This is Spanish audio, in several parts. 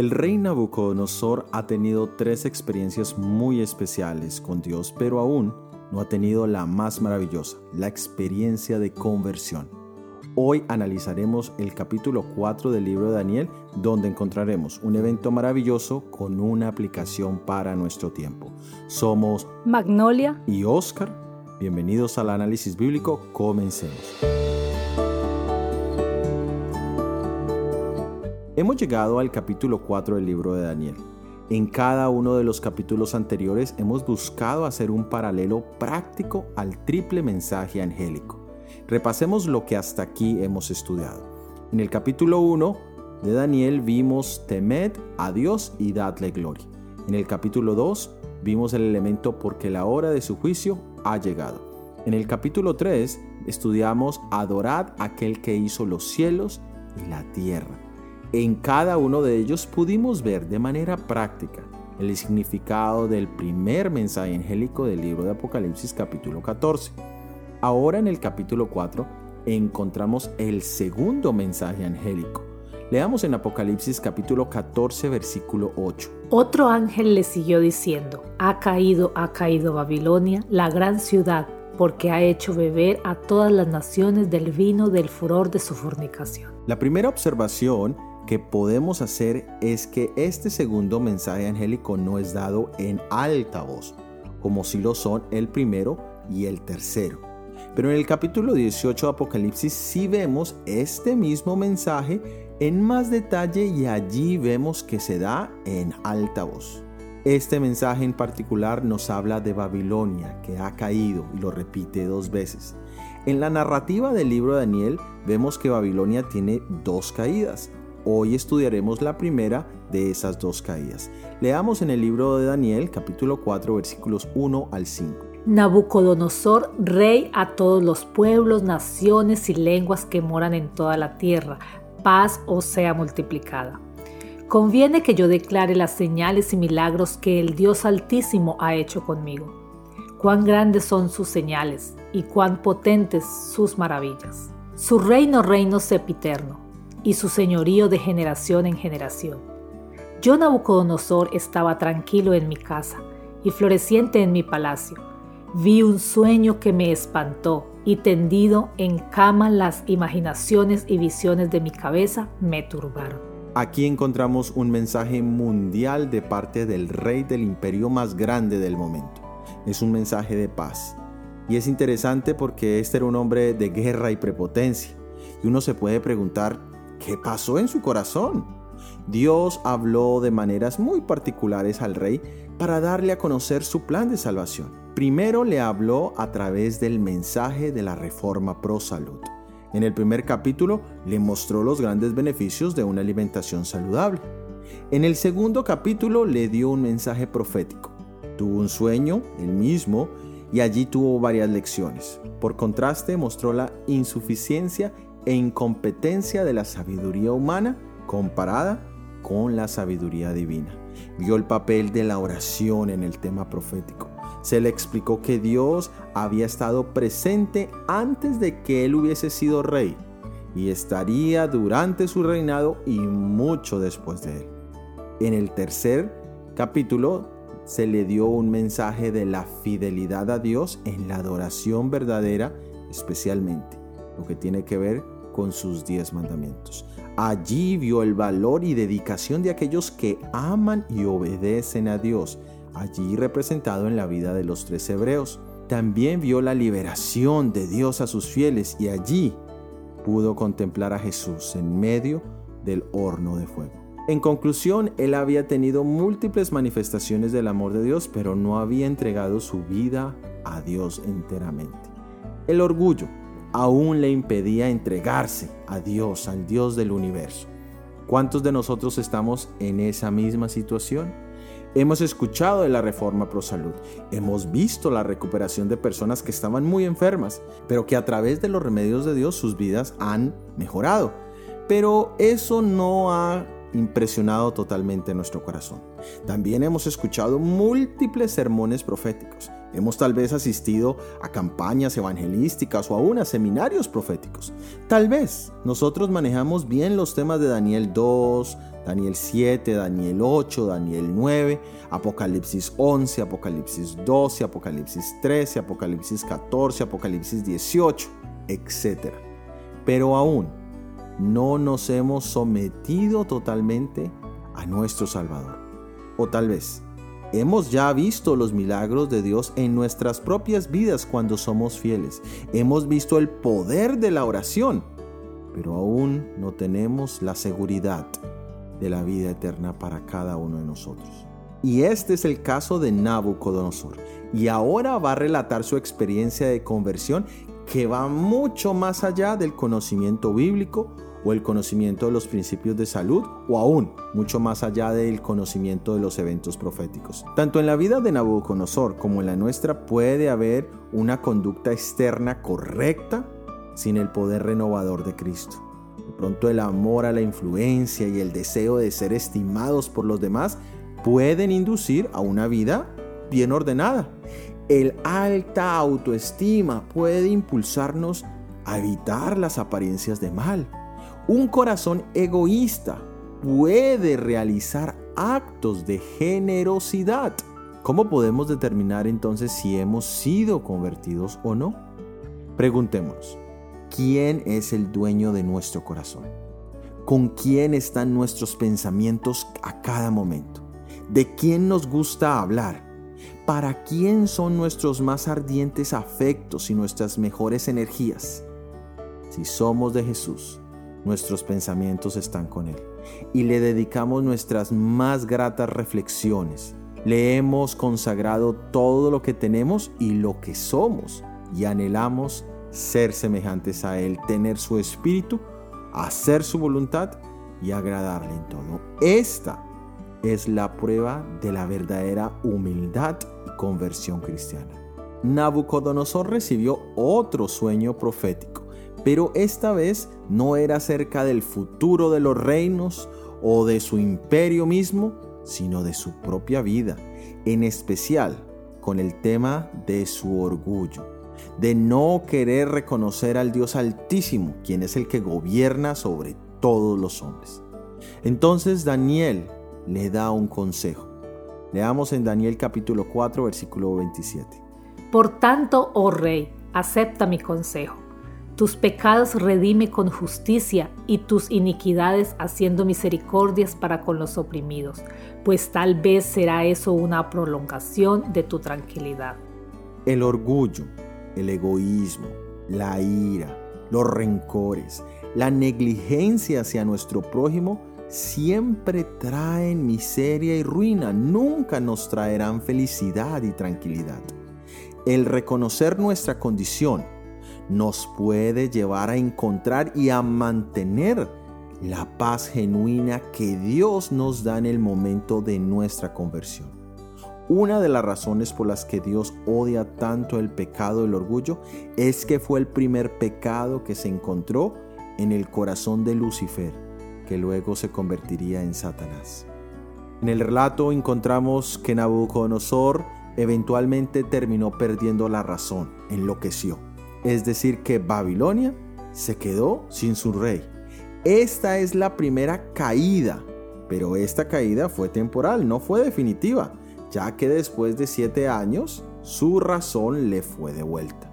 El rey Nabucodonosor ha tenido tres experiencias muy especiales con Dios, pero aún no ha tenido la más maravillosa, la experiencia de conversión. Hoy analizaremos el capítulo 4 del libro de Daniel, donde encontraremos un evento maravilloso con una aplicación para nuestro tiempo. Somos Magnolia y Oscar. Bienvenidos al análisis bíblico. Comencemos. Hemos llegado al capítulo 4 del libro de Daniel. En cada uno de los capítulos anteriores hemos buscado hacer un paralelo práctico al triple mensaje angélico. Repasemos lo que hasta aquí hemos estudiado. En el capítulo 1 de Daniel vimos temed a Dios y dadle gloria. En el capítulo 2 vimos el elemento porque la hora de su juicio ha llegado. En el capítulo 3 estudiamos adorad aquel que hizo los cielos y la tierra. En cada uno de ellos pudimos ver de manera práctica el significado del primer mensaje angélico del libro de Apocalipsis capítulo 14. Ahora en el capítulo 4 encontramos el segundo mensaje angélico. Leamos en Apocalipsis capítulo 14 versículo 8. Otro ángel le siguió diciendo, ha caído, ha caído Babilonia, la gran ciudad, porque ha hecho beber a todas las naciones del vino del furor de su fornicación. La primera observación que podemos hacer es que este segundo mensaje angélico no es dado en alta voz, como si lo son el primero y el tercero. Pero en el capítulo 18 de Apocalipsis sí vemos este mismo mensaje en más detalle y allí vemos que se da en alta voz. Este mensaje en particular nos habla de Babilonia, que ha caído y lo repite dos veces. En la narrativa del libro de Daniel vemos que Babilonia tiene dos caídas. Hoy estudiaremos la primera de esas dos caídas. Leamos en el libro de Daniel capítulo 4 versículos 1 al 5. Nabucodonosor, rey a todos los pueblos, naciones y lenguas que moran en toda la tierra, paz os sea multiplicada. Conviene que yo declare las señales y milagros que el Dios Altísimo ha hecho conmigo. Cuán grandes son sus señales y cuán potentes sus maravillas. Su reino reino sepiterno y su señorío de generación en generación. Yo, Nabucodonosor, estaba tranquilo en mi casa y floreciente en mi palacio. Vi un sueño que me espantó y tendido en cama las imaginaciones y visiones de mi cabeza me turbaron. Aquí encontramos un mensaje mundial de parte del rey del imperio más grande del momento. Es un mensaje de paz. Y es interesante porque este era un hombre de guerra y prepotencia. Y uno se puede preguntar, ¿Qué pasó en su corazón? Dios habló de maneras muy particulares al rey para darle a conocer su plan de salvación. Primero le habló a través del mensaje de la reforma pro salud. En el primer capítulo le mostró los grandes beneficios de una alimentación saludable. En el segundo capítulo le dio un mensaje profético. Tuvo un sueño, el mismo, y allí tuvo varias lecciones. Por contraste, mostró la insuficiencia e incompetencia de la sabiduría humana comparada con la sabiduría divina. Vio el papel de la oración en el tema profético. Se le explicó que Dios había estado presente antes de que él hubiese sido rey y estaría durante su reinado y mucho después de él. En el tercer capítulo se le dio un mensaje de la fidelidad a Dios en la adoración verdadera especialmente lo que tiene que ver con sus diez mandamientos. Allí vio el valor y dedicación de aquellos que aman y obedecen a Dios, allí representado en la vida de los tres hebreos. También vio la liberación de Dios a sus fieles y allí pudo contemplar a Jesús en medio del horno de fuego. En conclusión, él había tenido múltiples manifestaciones del amor de Dios, pero no había entregado su vida a Dios enteramente. El orgullo aún le impedía entregarse a Dios, al Dios del universo. ¿Cuántos de nosotros estamos en esa misma situación? Hemos escuchado de la reforma pro salud, hemos visto la recuperación de personas que estaban muy enfermas, pero que a través de los remedios de Dios sus vidas han mejorado. Pero eso no ha impresionado totalmente nuestro corazón. También hemos escuchado múltiples sermones proféticos, Hemos tal vez asistido a campañas evangelísticas o aún a seminarios proféticos. Tal vez nosotros manejamos bien los temas de Daniel 2, Daniel 7, Daniel 8, Daniel 9, Apocalipsis 11, Apocalipsis 12, Apocalipsis 13, Apocalipsis 14, Apocalipsis 18, etc. Pero aún no nos hemos sometido totalmente a nuestro Salvador. O tal vez Hemos ya visto los milagros de Dios en nuestras propias vidas cuando somos fieles. Hemos visto el poder de la oración, pero aún no tenemos la seguridad de la vida eterna para cada uno de nosotros. Y este es el caso de Nabucodonosor. Y ahora va a relatar su experiencia de conversión que va mucho más allá del conocimiento bíblico o el conocimiento de los principios de salud o aún mucho más allá del conocimiento de los eventos proféticos. Tanto en la vida de Nabucodonosor como en la nuestra puede haber una conducta externa correcta sin el poder renovador de Cristo. De pronto el amor a la influencia y el deseo de ser estimados por los demás pueden inducir a una vida bien ordenada. El alta autoestima puede impulsarnos a evitar las apariencias de mal un corazón egoísta puede realizar actos de generosidad. ¿Cómo podemos determinar entonces si hemos sido convertidos o no? Preguntémonos, ¿quién es el dueño de nuestro corazón? ¿Con quién están nuestros pensamientos a cada momento? ¿De quién nos gusta hablar? ¿Para quién son nuestros más ardientes afectos y nuestras mejores energías? Si somos de Jesús, nuestros pensamientos están con Él. Y le dedicamos nuestras más gratas reflexiones. Le hemos consagrado todo lo que tenemos y lo que somos. Y anhelamos ser semejantes a Él, tener su espíritu, hacer su voluntad y agradarle en todo. Esta es la prueba de la verdadera humildad y conversión cristiana. Nabucodonosor recibió otro sueño profético pero esta vez no era acerca del futuro de los reinos o de su imperio mismo, sino de su propia vida, en especial con el tema de su orgullo, de no querer reconocer al Dios Altísimo, quien es el que gobierna sobre todos los hombres. Entonces Daniel le da un consejo. Leamos en Daniel capítulo 4, versículo 27. Por tanto, oh rey, acepta mi consejo tus pecados redime con justicia y tus iniquidades haciendo misericordias para con los oprimidos, pues tal vez será eso una prolongación de tu tranquilidad. El orgullo, el egoísmo, la ira, los rencores, la negligencia hacia nuestro prójimo siempre traen miseria y ruina, nunca nos traerán felicidad y tranquilidad. El reconocer nuestra condición, nos puede llevar a encontrar y a mantener la paz genuina que Dios nos da en el momento de nuestra conversión. Una de las razones por las que Dios odia tanto el pecado del orgullo es que fue el primer pecado que se encontró en el corazón de Lucifer, que luego se convertiría en Satanás. En el relato encontramos que Nabucodonosor eventualmente terminó perdiendo la razón, enloqueció es decir, que Babilonia se quedó sin su rey. Esta es la primera caída, pero esta caída fue temporal, no fue definitiva, ya que después de siete años su razón le fue devuelta.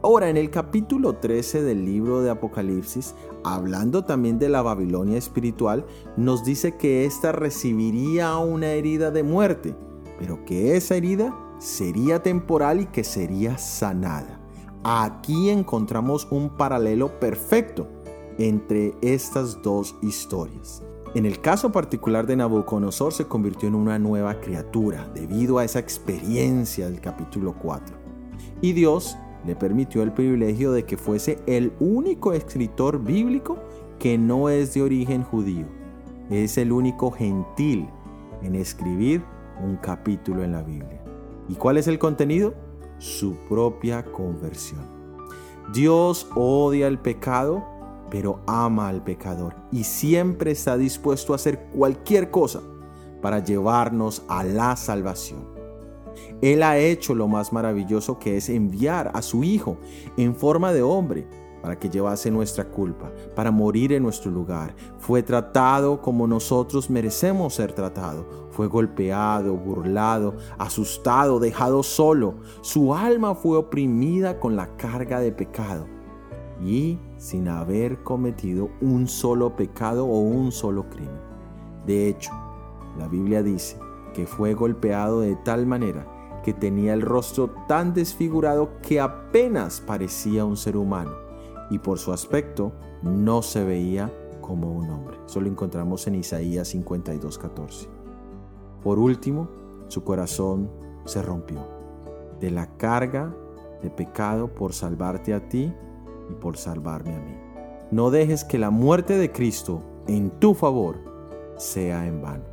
Ahora, en el capítulo 13 del libro de Apocalipsis, hablando también de la Babilonia espiritual, nos dice que ésta recibiría una herida de muerte, pero que esa herida sería temporal y que sería sanada. Aquí encontramos un paralelo perfecto entre estas dos historias. En el caso particular de Nabucodonosor se convirtió en una nueva criatura debido a esa experiencia del capítulo 4. Y Dios le permitió el privilegio de que fuese el único escritor bíblico que no es de origen judío. Es el único gentil en escribir un capítulo en la Biblia. ¿Y cuál es el contenido? Su propia conversión. Dios odia el pecado, pero ama al pecador y siempre está dispuesto a hacer cualquier cosa para llevarnos a la salvación. Él ha hecho lo más maravilloso que es enviar a su Hijo en forma de hombre para que llevase nuestra culpa, para morir en nuestro lugar. Fue tratado como nosotros merecemos ser tratado. Fue golpeado, burlado, asustado, dejado solo. Su alma fue oprimida con la carga de pecado y sin haber cometido un solo pecado o un solo crimen. De hecho, la Biblia dice que fue golpeado de tal manera que tenía el rostro tan desfigurado que apenas parecía un ser humano y por su aspecto no se veía como un hombre. Eso lo encontramos en Isaías 52:14. Por último, su corazón se rompió de la carga de pecado por salvarte a ti y por salvarme a mí. No dejes que la muerte de Cristo en tu favor sea en vano.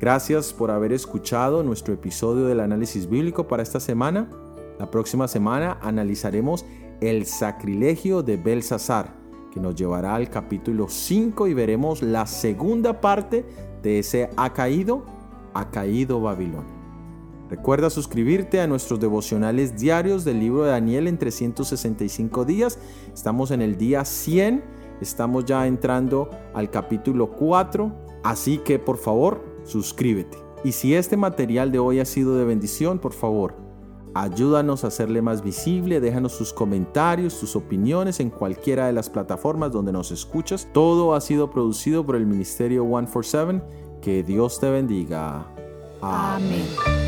Gracias por haber escuchado nuestro episodio del análisis bíblico para esta semana. La próxima semana analizaremos el sacrilegio de Belsasar, que nos llevará al capítulo 5 y veremos la segunda parte de ese ha caído, ha caído Babilonia. Recuerda suscribirte a nuestros devocionales diarios del libro de Daniel en 365 días. Estamos en el día 100, estamos ya entrando al capítulo 4, así que por favor suscríbete. Y si este material de hoy ha sido de bendición, por favor, Ayúdanos a hacerle más visible, déjanos sus comentarios, tus opiniones en cualquiera de las plataformas donde nos escuchas. Todo ha sido producido por el Ministerio 147. Que Dios te bendiga. Amén.